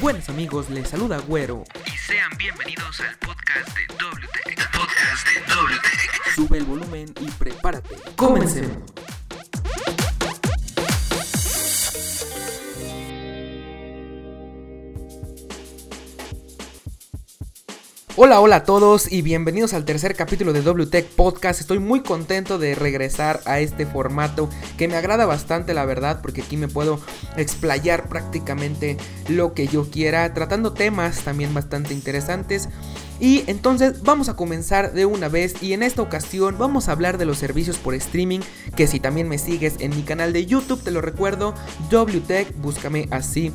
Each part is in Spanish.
Buenos amigos, les saluda Güero. Y sean bienvenidos al podcast de WTech. Podcast de. Sube el volumen y prepárate. Comencemos. Hola, hola a todos y bienvenidos al tercer capítulo de WTech Podcast. Estoy muy contento de regresar a este formato que me agrada bastante, la verdad, porque aquí me puedo explayar prácticamente lo que yo quiera, tratando temas también bastante interesantes. Y entonces vamos a comenzar de una vez y en esta ocasión vamos a hablar de los servicios por streaming, que si también me sigues en mi canal de YouTube, te lo recuerdo, WTech, búscame así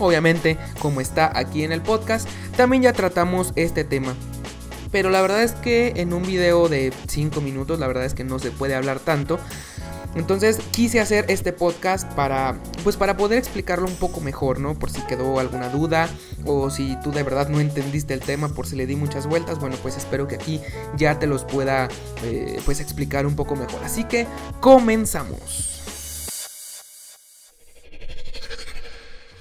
obviamente como está aquí en el podcast, también ya tratamos este tema. Pero la verdad es que en un video de 5 minutos, la verdad es que no se puede hablar tanto. Entonces quise hacer este podcast para, pues para poder explicarlo un poco mejor, ¿no? Por si quedó alguna duda o si tú de verdad no entendiste el tema, por si le di muchas vueltas, bueno, pues espero que aquí ya te los pueda, eh, pues explicar un poco mejor. Así que comenzamos.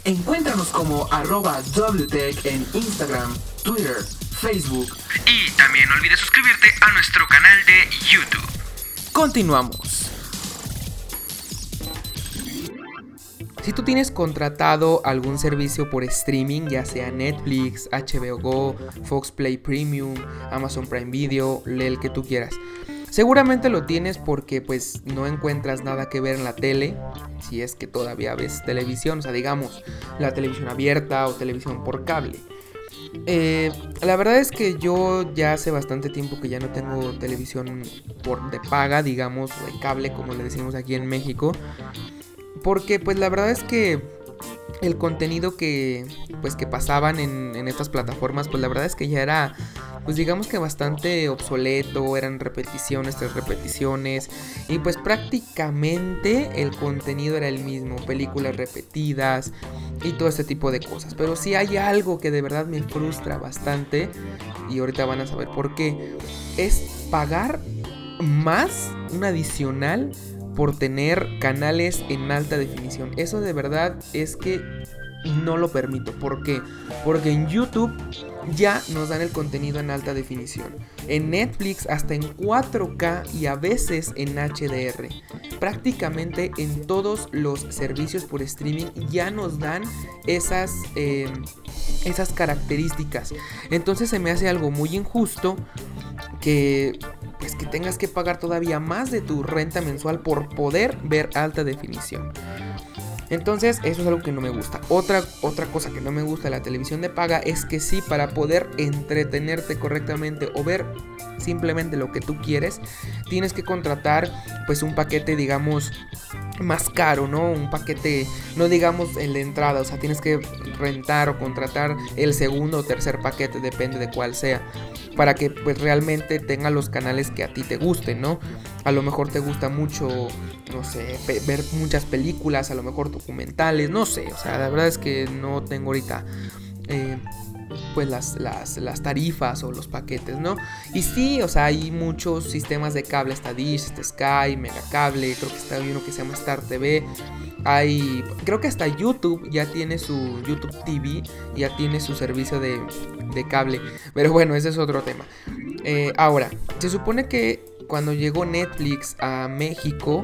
Encuéntranos como arroba WTech en Instagram, Twitter, Facebook. Y también no olvides suscribirte a nuestro canal de YouTube. Continuamos. Si tú tienes contratado algún servicio por streaming, ya sea Netflix, HBO Go, Fox Play Premium, Amazon Prime Video, el que tú quieras, Seguramente lo tienes porque pues no encuentras nada que ver en la tele, si es que todavía ves televisión, o sea, digamos, la televisión abierta o televisión por cable. Eh, la verdad es que yo ya hace bastante tiempo que ya no tengo televisión por de paga, digamos, o de cable, como le decimos aquí en México. Porque pues la verdad es que el contenido que pues que pasaban en, en estas plataformas, pues la verdad es que ya era pues digamos que bastante obsoleto, eran repeticiones tras repeticiones y pues prácticamente el contenido era el mismo, películas repetidas y todo este tipo de cosas. Pero si hay algo que de verdad me frustra bastante y ahorita van a saber por qué, es pagar más un adicional por tener canales en alta definición. Eso de verdad es que no lo permito. ¿Por qué? Porque en YouTube ya nos dan el contenido en alta definición. En Netflix hasta en 4K y a veces en HDR. Prácticamente en todos los servicios por streaming ya nos dan esas, em, esas características. Entonces se me hace algo muy injusto que pues que tengas que pagar todavía más de tu renta mensual por poder ver alta definición. Entonces, eso es algo que no me gusta. Otra, otra cosa que no me gusta de la televisión de paga es que sí, para poder entretenerte correctamente o ver simplemente lo que tú quieres, tienes que contratar pues un paquete, digamos, más caro, ¿no? Un paquete, no digamos en la entrada, o sea, tienes que rentar o contratar el segundo o tercer paquete, depende de cuál sea para que pues realmente tenga los canales que a ti te gusten, ¿no? A lo mejor te gusta mucho, no sé, ver muchas películas, a lo mejor documentales, no sé, o sea, la verdad es que no tengo ahorita... Eh, pues las, las, tarifas o los paquetes, ¿no? Y sí, o sea, hay muchos sistemas de cable, está Dish, está Sky, Megacable, creo que está uno que se llama Star TV. Hay, creo que hasta YouTube ya tiene su YouTube TV, ya tiene su servicio de, de cable. Pero bueno, ese es otro tema. Eh, ahora, se supone que cuando llegó Netflix a México,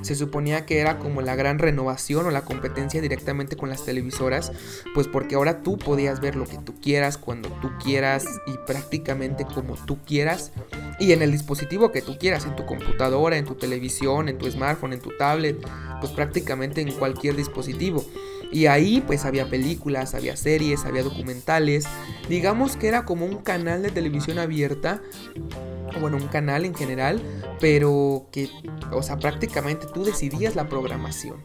se suponía que era como la gran renovación o la competencia directamente con las televisoras, pues porque ahora tú podías ver lo que tú quieras, cuando tú quieras y prácticamente como tú quieras y en el dispositivo que tú quieras, en tu computadora, en tu televisión, en tu smartphone, en tu tablet, pues prácticamente en cualquier dispositivo. Y ahí pues había películas, había series, había documentales. Digamos que era como un canal de televisión abierta bueno, un canal en general, pero que, o sea, prácticamente tú decidías la programación.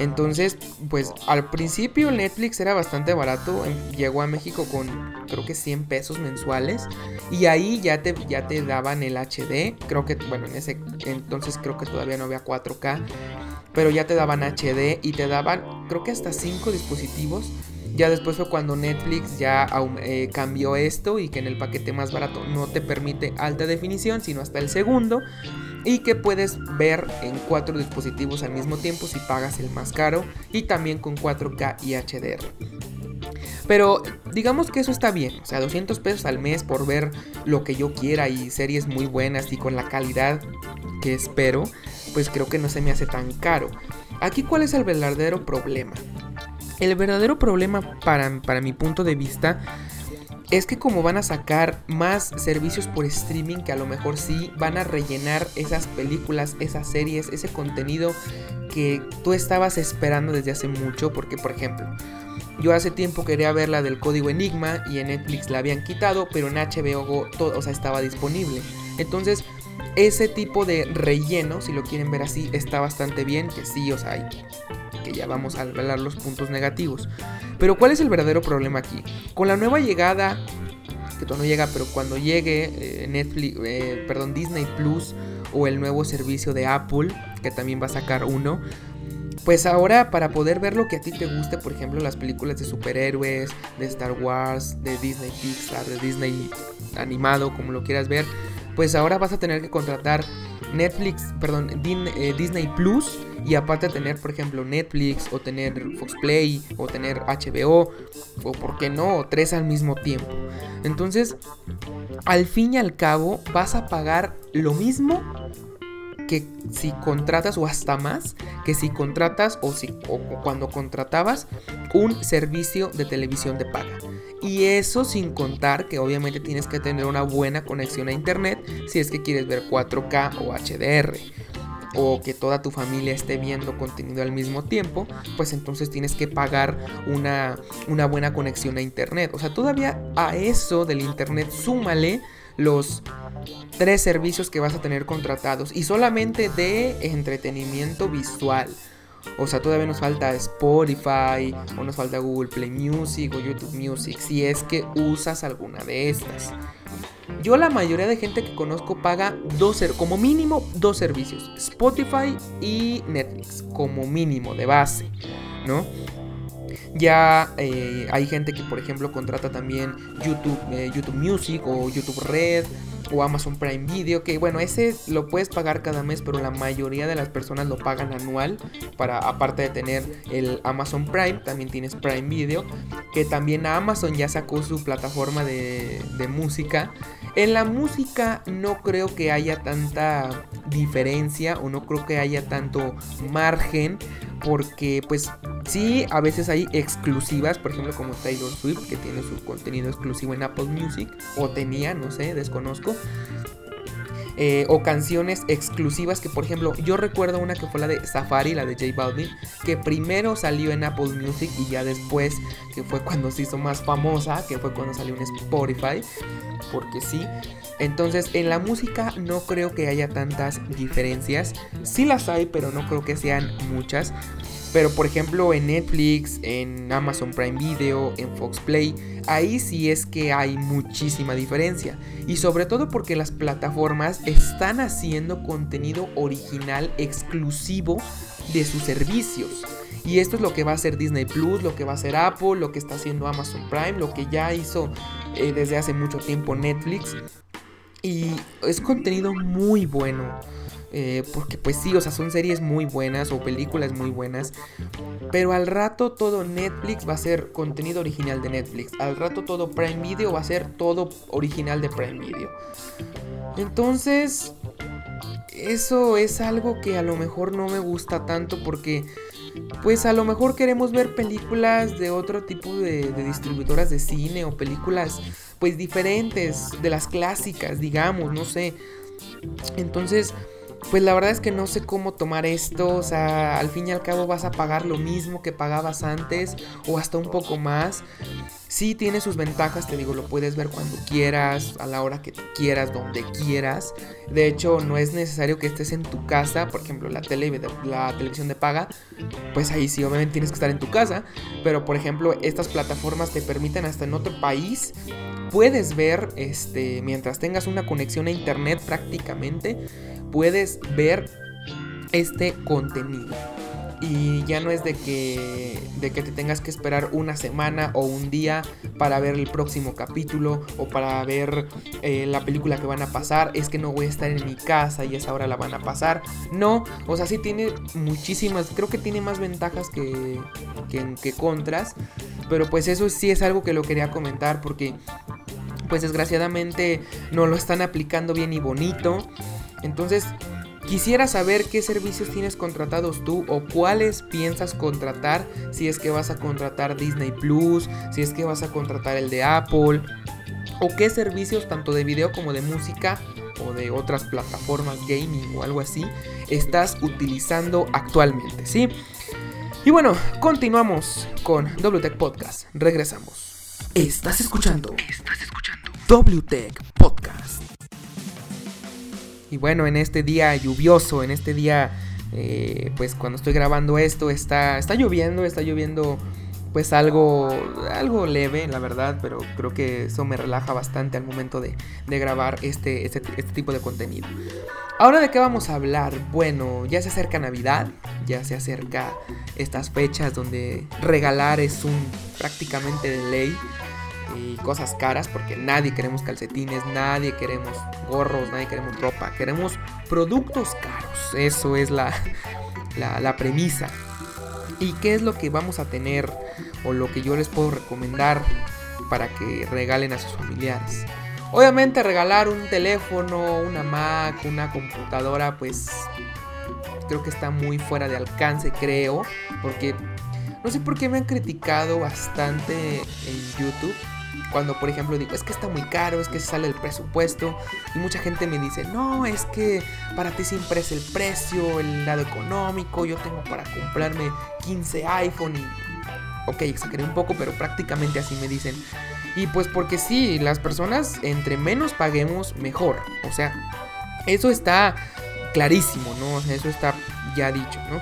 Entonces, pues al principio Netflix era bastante barato, em, llegó a México con creo que 100 pesos mensuales y ahí ya te, ya te daban el HD, creo que, bueno, en ese entonces creo que todavía no había 4K, pero ya te daban HD y te daban creo que hasta 5 dispositivos Ya después fue cuando Netflix ya eh, cambió esto y que en el paquete más barato no te permite alta definición, sino hasta el segundo. Y que puedes ver en cuatro dispositivos al mismo tiempo si pagas el más caro. Y también con 4K y HDR. Pero digamos que eso está bien. O sea, 200 pesos al mes por ver lo que yo quiera y series muy buenas y con la calidad que espero, pues creo que no se me hace tan caro. Aquí cuál es el verdadero problema. El verdadero problema para, para mi punto de vista es que como van a sacar más servicios por streaming que a lo mejor sí van a rellenar esas películas, esas series, ese contenido que tú estabas esperando desde hace mucho, porque por ejemplo, yo hace tiempo quería ver la del código Enigma y en Netflix la habían quitado, pero en HBO todo, o sea, estaba disponible. Entonces, ese tipo de relleno, si lo quieren ver así, está bastante bien, que sí, o sea, hay que ya vamos a hablar los puntos negativos. Pero ¿cuál es el verdadero problema aquí? Con la nueva llegada, que todavía no llega, pero cuando llegue eh, Netflix, eh, perdón, Disney Plus o el nuevo servicio de Apple, que también va a sacar uno, pues ahora para poder ver lo que a ti te guste, por ejemplo, las películas de superhéroes, de Star Wars, de Disney Pixar, de Disney animado, como lo quieras ver, pues ahora vas a tener que contratar Netflix, perdón, eh, Disney Plus y aparte tener, por ejemplo, Netflix o tener Fox Play o tener HBO o por qué no, tres al mismo tiempo. Entonces, al fin y al cabo, vas a pagar lo mismo que si contratas o hasta más que si contratas o, si, o cuando contratabas un servicio de televisión de paga. Y eso sin contar que obviamente tienes que tener una buena conexión a internet si es que quieres ver 4K o HDR o que toda tu familia esté viendo contenido al mismo tiempo, pues entonces tienes que pagar una, una buena conexión a internet. O sea, todavía a eso del internet súmale los tres servicios que vas a tener contratados y solamente de entretenimiento visual. O sea, todavía nos falta Spotify, o nos falta Google Play Music o YouTube Music, si es que usas alguna de estas. Yo la mayoría de gente que conozco paga dos, como mínimo dos servicios, Spotify y Netflix, como mínimo de base, ¿no? Ya eh, hay gente que, por ejemplo, contrata también YouTube, eh, YouTube Music o YouTube Red o Amazon Prime Video, que bueno, ese lo puedes pagar cada mes, pero la mayoría de las personas lo pagan anual, para aparte de tener el Amazon Prime, también tienes Prime Video, que también Amazon ya sacó su plataforma de, de música. En la música no creo que haya tanta diferencia o no creo que haya tanto margen porque pues sí, a veces hay exclusivas, por ejemplo como Taylor Swift, que tiene su contenido exclusivo en Apple Music, o tenía, no sé, desconozco. Eh, o canciones exclusivas que por ejemplo yo recuerdo una que fue la de Safari, la de J Balvin, que primero salió en Apple Music y ya después que fue cuando se hizo más famosa, que fue cuando salió en Spotify, porque sí. Entonces en la música no creo que haya tantas diferencias, sí las hay, pero no creo que sean muchas. Pero por ejemplo en Netflix, en Amazon Prime Video, en Fox Play, ahí sí es que hay muchísima diferencia. Y sobre todo porque las plataformas están haciendo contenido original exclusivo de sus servicios. Y esto es lo que va a hacer Disney Plus, lo que va a hacer Apple, lo que está haciendo Amazon Prime, lo que ya hizo eh, desde hace mucho tiempo Netflix. Y es contenido muy bueno. Eh, porque pues sí, o sea, son series muy buenas o películas muy buenas. Pero al rato todo Netflix va a ser contenido original de Netflix. Al rato todo Prime Video va a ser todo original de Prime Video. Entonces, eso es algo que a lo mejor no me gusta tanto porque pues a lo mejor queremos ver películas de otro tipo de, de, distribuidoras de cine o películas pues diferentes de las clásicas, digamos, no sé. Entonces, pues la verdad es que no sé cómo tomar esto, o sea, al fin y al cabo vas a pagar lo mismo que pagabas antes o hasta un poco más. Sí tiene sus ventajas, te digo, lo puedes ver cuando quieras, a la hora que quieras, donde quieras. De hecho, no es necesario que estés en tu casa, por ejemplo, la, tele, la televisión de paga, pues ahí sí, obviamente tienes que estar en tu casa. Pero, por ejemplo, estas plataformas te permiten hasta en otro país puedes ver, este, mientras tengas una conexión a internet prácticamente, puedes ver este contenido. Y ya no es de que, de que te tengas que esperar una semana o un día para ver el próximo capítulo o para ver eh, la película que van a pasar. Es que no voy a estar en mi casa y esa hora la van a pasar. No, o sea, sí tiene muchísimas, creo que tiene más ventajas que, que, que contras. Pero pues eso sí es algo que lo quería comentar porque pues desgraciadamente no lo están aplicando bien y bonito. Entonces, Quisiera saber qué servicios tienes contratados tú o cuáles piensas contratar si es que vas a contratar Disney Plus, si es que vas a contratar el de Apple o qué servicios tanto de video como de música o de otras plataformas gaming o algo así estás utilizando actualmente, ¿sí? Y bueno, continuamos con WTech Podcast. Regresamos. Estás escuchando. Estás escuchando. WTech Podcast. Y bueno, en este día lluvioso, en este día, eh, pues cuando estoy grabando esto, está, está lloviendo, está lloviendo pues algo, algo leve, la verdad, pero creo que eso me relaja bastante al momento de, de grabar este, este, este, tipo de contenido. Ahora de qué vamos a hablar? Bueno, ya se acerca Navidad, ya se acerca estas fechas donde regalar es un prácticamente de ley y cosas caras porque nadie queremos calcetines, nadie queremos gorros, nadie queremos ropa, queremos productos caros. Eso es la, la, premisa. ¿Y qué es lo que vamos a tener o lo que yo les puedo recomendar para que regalen a sus familiares? Obviamente regalar un teléfono, una Mac, una computadora, pues creo que está muy fuera de alcance, creo, porque no sé por qué me han criticado bastante en YouTube cuando, por ejemplo, digo, es que está muy caro, es que sale el presupuesto. Y mucha gente me dice, no, es que para ti siempre es el precio, el lado económico. Yo tengo para comprarme 15 iPhone y... Ok, exageré un poco, pero prácticamente así me dicen. Y pues porque sí, las personas entre menos paguemos, mejor. O sea, eso está clarísimo, ¿no? Eso está ya dicho, ¿no?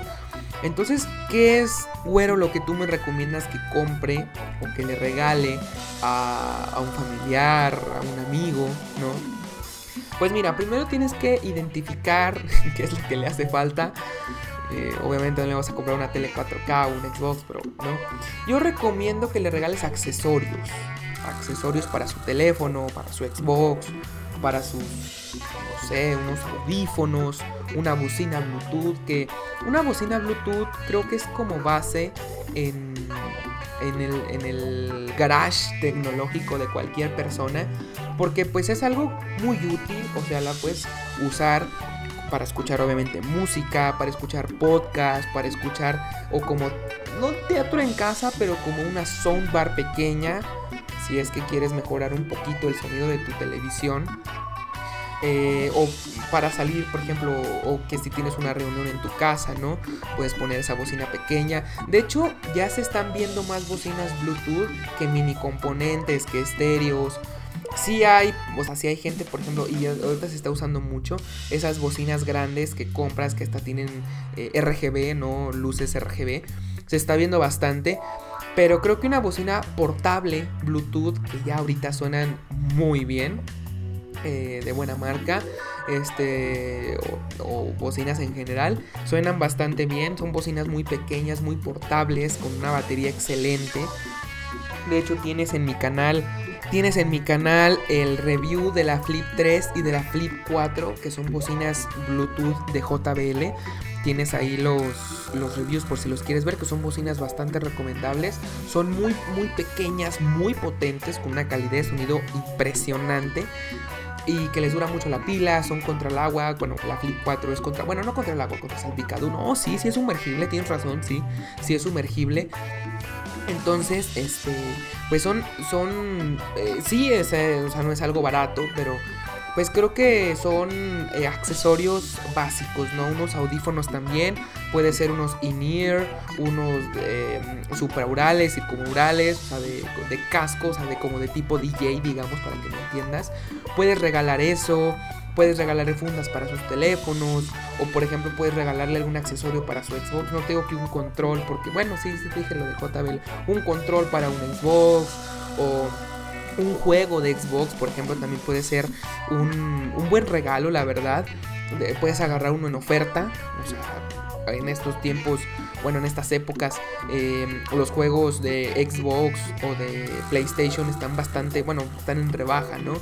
Entonces, ¿qué es, lo que tú me recomiendas que compre o que le regale a, un familiar, a un amigo, ¿no? Pues mira, primero tienes que identificar qué es lo que le hace falta. Eh, obviamente no le vas a comprar una tele 4K o un Xbox, pero no. Yo recomiendo que le regales accesorios. Accesorios para su teléfono, para su Xbox, para sus, no sé, unos audífonos, una bocina Bluetooth, que una bocina Bluetooth creo que es como base en, en, el, en el garage tecnológico de cualquier persona, porque pues es algo muy útil, o sea, la puedes usar para escuchar obviamente música, para escuchar podcast, para escuchar o como no teatro en casa, pero como una soundbar pequeña, si es que quieres mejorar un poquito el sonido de tu televisión. Eh, o para salir, por ejemplo, o que si tienes una reunión en tu casa, ¿no? Puedes poner esa bocina pequeña. De hecho, ya se están viendo más bocinas Bluetooth que mini componentes, que estéreos. Sí hay, o sea, sí hay gente, por ejemplo, y ahorita se está usando mucho esas bocinas grandes que compras que hasta tienen eh, RGB, ¿no? Luces RGB. Se está viendo bastante. Pero creo que una bocina portable Bluetooth, que ya ahorita suenan muy bien, eh, de buena marca, este, o, o, bocinas en general, suenan bastante bien. Son bocinas muy pequeñas, muy portables, con una batería excelente. De hecho, tienes en mi canal. Tienes en mi canal el review de la Flip 3 y de la Flip 4, que son bocinas Bluetooth de JBL tienes ahí los, los reviews por si los quieres ver, que son bocinas bastante recomendables. Son muy, muy pequeñas, muy potentes, con una calidad de sonido impresionante. Y que les dura mucho la pila, son contra el agua. Bueno, la Flip 4 es contra. Bueno, no contra el agua, contra salpicadura. No, sí, sí es sumergible, tienes razón, sí. Sí es sumergible. Entonces, este, pues son, son, eh, sí, es, eh, o sea, no es algo barato, pero pues creo que son eh, accesorios básicos, ¿no? Unos audífonos también, puede ser unos in-ear, unos eh, superaurales, circumurales, o sea, de, de cascos, o sea, de como de tipo DJ, digamos, para que me entiendas. Puedes regalar eso, puedes regalarle fundas para sus teléfonos, o por ejemplo puedes regalarle algún accesorio para su Xbox. No tengo que un control, porque bueno, sí, sí te dije lo de JBL, un control para un Xbox, o un juego de Xbox, por ejemplo, también puede ser un, un buen regalo, la verdad. Puedes agarrar uno en oferta, o sea, en estos tiempos, bueno, en estas épocas, eh, los juegos de Xbox o de PlayStation están bastante, bueno, están en rebaja, ¿no?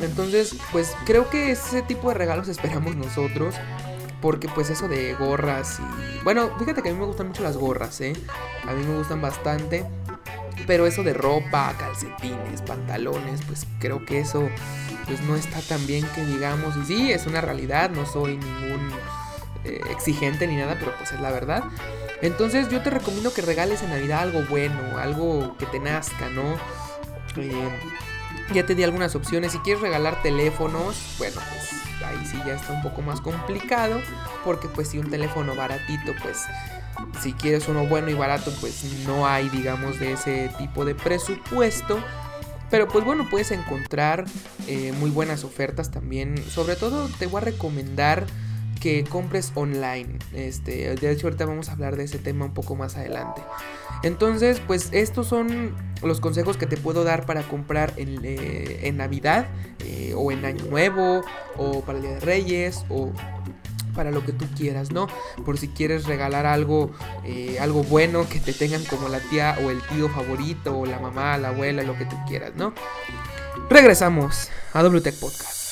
Entonces, pues creo que ese tipo de regalos esperamos nosotros. Porque pues eso de gorras y... Bueno, fíjate que a mí me gustan mucho las gorras, ¿eh? A mí me gustan bastante. Pero eso de ropa, calcetines, pantalones, pues creo que eso pues no está tan bien que digamos. Y sí, es una realidad, no soy ningún eh, exigente ni nada, pero pues es la verdad. Entonces yo te recomiendo que regales en Navidad algo bueno, algo que te nazca, ¿no? Eh, ya te di algunas opciones. Si quieres regalar teléfonos, bueno, pues ahí sí ya está un poco más complicado. Porque pues si un teléfono baratito, pues si quieres uno bueno y barato, pues no hay, digamos, de ese tipo de presupuesto. Pero pues bueno, puedes encontrar eh, muy buenas ofertas también. Sobre todo te voy a recomendar que compres online. Este, de hecho, ahorita vamos a hablar de ese tema un poco más adelante. Entonces, pues estos son los consejos que te puedo dar para comprar en, eh, Navidad eh, o en Año Nuevo o para el Día de Reyes o para lo que tú quieras, ¿no? Por si quieres regalar algo, eh, algo bueno que te tengan como la tía o el tío favorito o la mamá, la abuela, lo que tú quieras, ¿no? Regresamos a WTech Podcast.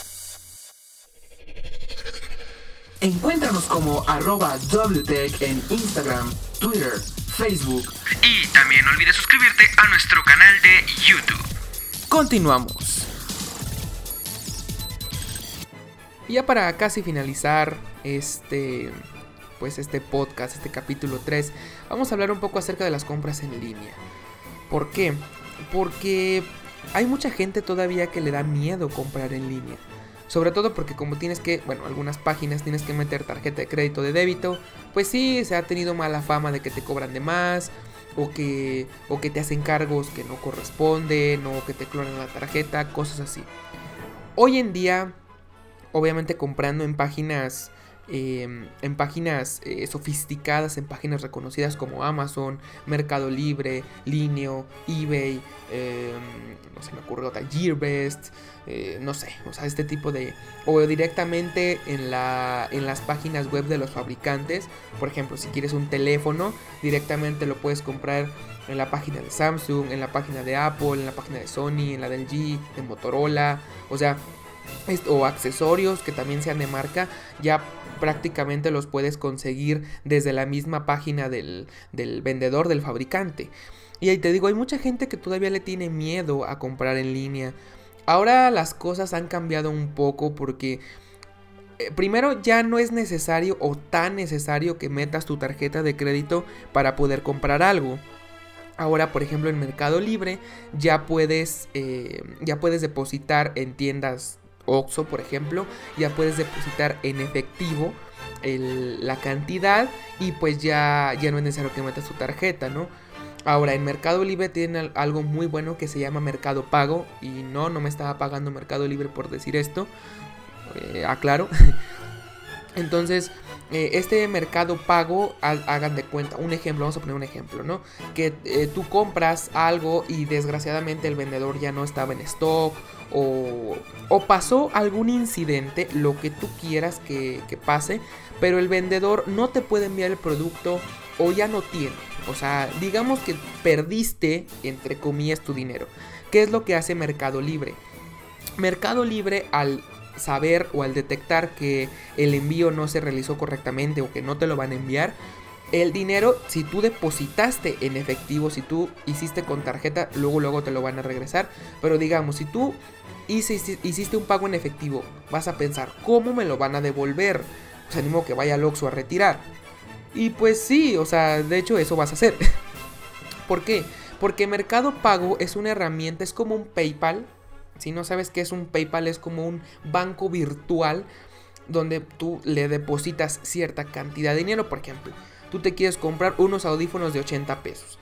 Encuéntranos como arroba WTech en Instagram, Twitter, Facebook. Y también no olvides suscribirte a nuestro canal de YouTube. Continuamos. Y ya para casi finalizar este pues este podcast, este capítulo 3, vamos a hablar un poco acerca de las compras en línea. ¿Por qué? Porque hay mucha gente todavía que le da miedo comprar en línea. Sobre todo porque como tienes que, bueno, algunas páginas tienes que meter tarjeta de crédito de débito, pues sí, se ha tenido mala fama de que te cobran de más, o que, o que te hacen cargos que no corresponden, o que te clonan la tarjeta, cosas así. Hoy en día, obviamente comprando en páginas Em, en páginas eh, sofisticadas, en páginas reconocidas como Amazon, Mercado Libre, Lineo, eBay, em, no se me ocurre otra, Gearbest, eh, no sé, o sea, este tipo de... o directamente en, la, en las páginas web de los fabricantes, por ejemplo, si quieres un teléfono, directamente lo puedes comprar en la página de Samsung, en la página de Apple, en la página de Sony, en la del G, de Motorola, o sea, o accesorios que también sean de marca, ya prácticamente los puedes conseguir desde la misma página del, vendedor, del fabricante. Y ahí te digo, hay mucha gente que todavía le tiene miedo a comprar en línea. Ahora las cosas han cambiado un poco porque eh, primero ya no es necesario o tan necesario que metas tu tarjeta de crédito para poder comprar algo. Ahora, por ejemplo, en Mercado Libre ya puedes, eh, ya puedes depositar en tiendas Oxxo, por ejemplo, ya puedes depositar en efectivo la cantidad y pues ya, ya no es necesario que metas tu tarjeta, ¿no? Ahora, en Mercado Libre tienen algo muy bueno que se llama Mercado Pago. Y no, no me estaba pagando Mercado Libre por decir esto. Eh, aclaro. Entonces, eh, este mercado pago, hagan de cuenta, un ejemplo, vamos a poner un ejemplo, ¿no? Que eh, tú compras algo y desgraciadamente el vendedor ya no estaba en stock o, o pasó algún incidente, lo que tú quieras que, que pase, pero el vendedor no te puede enviar el producto o ya no tiene. O sea, digamos que perdiste, entre comillas, tu dinero. ¿Qué es lo que hace Mercado Libre? Mercado Libre al saber o al detectar que el envío no se realizó correctamente o que no te lo van a enviar, el dinero, si tú depositaste en efectivo, si tú hiciste con tarjeta, luego luego te lo van a regresar. Pero digamos, si tú hiciste, un pago en efectivo, vas a pensar, ¿cómo me lo van a devolver? Pues animo que vaya al Oxxo a retirar. Y pues sí, o sea, de hecho eso vas a hacer. ¿Por qué? Porque Mercado Pago es una herramienta, es como un PayPal, si no sabes qué es un PayPal, es como un banco virtual donde tú le depositas cierta cantidad de dinero. Por ejemplo, tú te quieres comprar unos audífonos de 80 pesos.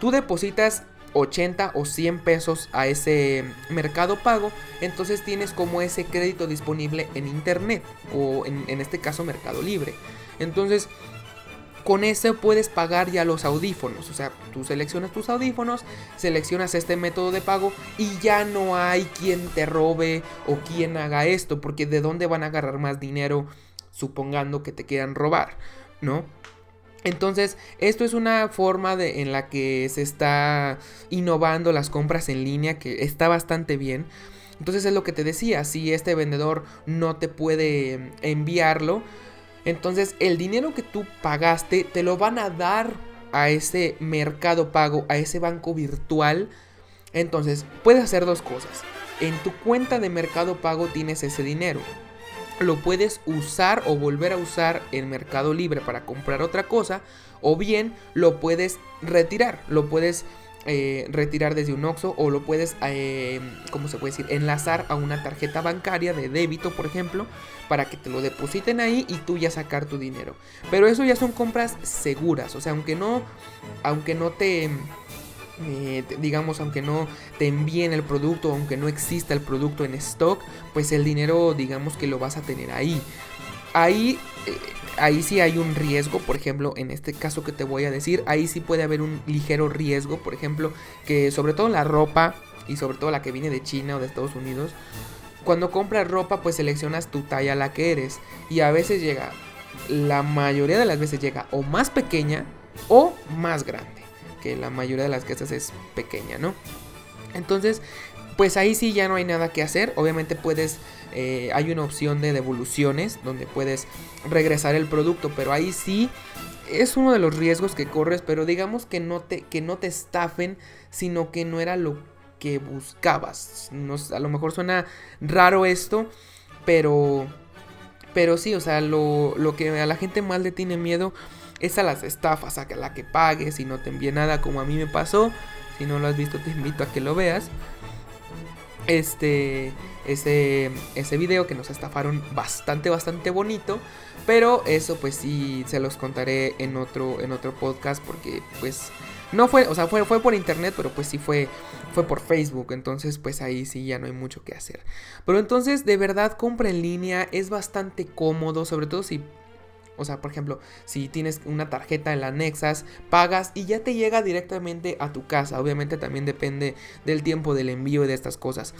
Tú depositas 80 o 100 pesos a ese mercado pago, entonces tienes como ese crédito disponible en internet o en, en este caso Mercado Libre. Entonces con eso puedes pagar ya los audífonos. O sea, tú seleccionas tus audífonos, seleccionas este método de pago y ya no hay quien te robe o quien haga esto. Porque de dónde van a agarrar más dinero supongando que te quieran robar. ¿no? Entonces, esto es una forma de, en la que se está innovando las compras en línea que está bastante bien. Entonces es lo que te decía, si este vendedor no te puede enviarlo, entonces el dinero que tú pagaste te lo van a dar a ese mercado pago, a ese banco virtual. Entonces puedes hacer dos cosas. En tu cuenta de mercado pago tienes ese dinero lo puedes usar o volver a usar en Mercado Libre para comprar otra cosa, o bien lo puedes retirar, lo puedes eh, retirar desde un OXO o lo puedes, eh, ¿cómo se puede decir? Enlazar a una tarjeta bancaria de débito, por ejemplo, para que te lo depositen ahí y tú ya sacar tu dinero. Pero eso ya son compras seguras, o sea, aunque no, aunque no te eh, digamos, aunque no te envíen el producto, aunque no exista el producto en stock, pues el dinero, digamos que lo vas a tener ahí. Ahí, eh, ahí sí hay un riesgo, por ejemplo, en este caso que te voy a decir, ahí sí puede haber un ligero riesgo, por ejemplo, que sobre todo la ropa y sobre todo la que viene de China o de Estados Unidos, cuando compras ropa pues seleccionas tu talla la que eres y a veces llega, la mayoría de las veces llega o más pequeña o más grande que la mayoría de las casas es pequeña, ¿no? Entonces, pues ahí sí ya no hay nada que hacer. Obviamente puedes, eh, hay una opción de devoluciones donde puedes regresar el producto, pero ahí sí es uno de los riesgos que corres, pero digamos que no te, que no te estafen, sino que no era lo que buscabas. a lo mejor suena raro esto, pero, pero sí, o sea, lo, lo que a la gente más le tiene miedo es a las estafas, a la que pagues y no te envíe nada como a mí me pasó. Si no lo has visto te invito a que lo veas. Este, ese, ese video que nos estafaron bastante, bastante bonito. Pero eso pues sí se los contaré en otro, en otro podcast porque pues no fue, o sea, fue, fue por internet, pero pues sí fue, fue por Facebook. Entonces pues ahí sí ya no hay mucho que hacer. Pero entonces de verdad compra en línea es bastante cómodo, sobre todo si o sea, por ejemplo, si tienes una tarjeta en la Nexas, pagas y ya te llega directamente a tu casa. Obviamente también depende del tiempo del envío y de estas cosas.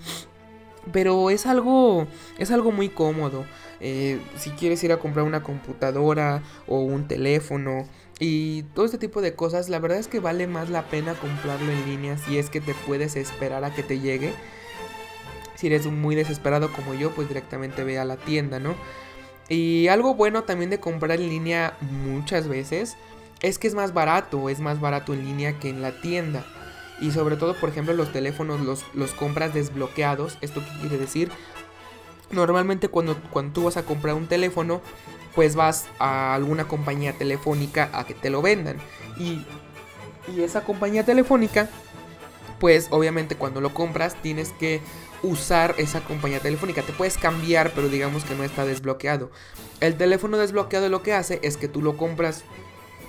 Pero es algo, es algo muy cómodo. Eh, si quieres ir a comprar una computadora o un teléfono y todo este tipo de cosas, la verdad es que vale más la pena comprarlo en línea si es que te puedes esperar a que te llegue. Si eres muy desesperado como yo, pues directamente ve a la tienda, ¿no? Y algo bueno también de comprar en línea muchas veces es que es más barato, es más barato en línea que en la tienda. Y sobre todo, por ejemplo, los teléfonos los, los compras desbloqueados. ¿Esto qué quiere decir? Normalmente cuando, cuando tú vas a comprar un teléfono, pues vas a alguna compañía telefónica a que te lo vendan. Y, y esa compañía telefónica, pues obviamente cuando lo compras tienes que usar esa compañía telefónica. Te puedes cambiar, pero digamos que no está desbloqueado. El teléfono desbloqueado lo que hace es que tú lo compras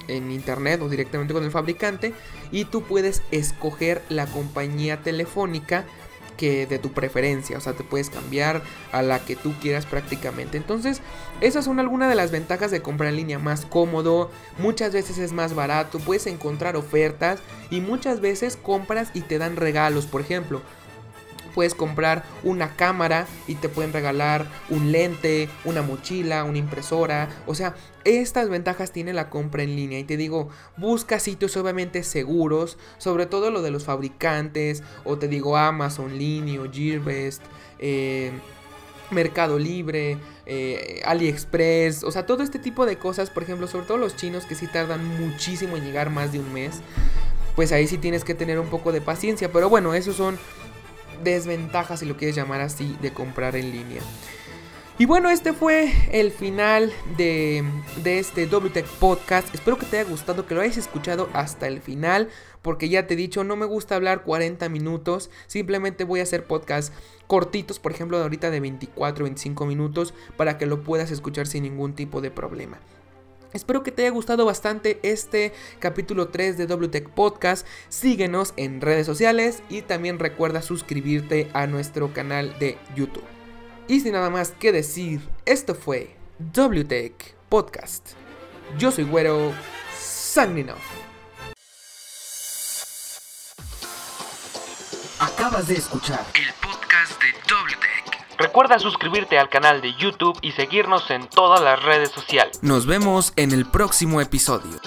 en internet o directamente con el fabricante y tú puedes escoger la compañía telefónica que de tu preferencia, o sea, te puedes cambiar a la que tú quieras prácticamente. Entonces, esas son algunas de las ventajas de comprar en línea, más cómodo, muchas veces es más barato, puedes encontrar ofertas y muchas veces compras y te dan regalos, por ejemplo, puedes comprar una cámara y te pueden regalar un lente, una mochila, una impresora. O sea, estas ventajas tiene la compra en línea. Y te digo, busca sitios obviamente seguros, sobre todo lo de los fabricantes, o te digo Amazon, Linio, Gearbest. Eh, Mercado Libre, eh, AliExpress, o sea, todo este tipo de cosas, por ejemplo, sobre todo los chinos que sí tardan muchísimo en llegar más de un mes, pues ahí sí tienes que tener un poco de paciencia, pero bueno, esos son desventajas, si lo quieres llamar así, de comprar en línea. Y bueno, este fue el final de, de este WTEC Podcast. Espero que te haya gustado, que lo hayas escuchado hasta el final. Porque ya te he dicho, no me gusta hablar 40 minutos. Simplemente voy a hacer podcasts cortitos, por ejemplo, de ahorita de 24, 25 minutos, para que lo puedas escuchar sin ningún tipo de problema. Espero que te haya gustado bastante este capítulo 3 de WTech Podcast. Síguenos en redes sociales y también recuerda suscribirte a nuestro canal de YouTube. Y sin nada más que decir, esto fue WTech Podcast. Yo soy Güero Sanguino. Acabas de escuchar el podcast. Recuerda suscribirte al canal de YouTube y seguirnos en todas las redes sociales. Nos vemos en el próximo episodio.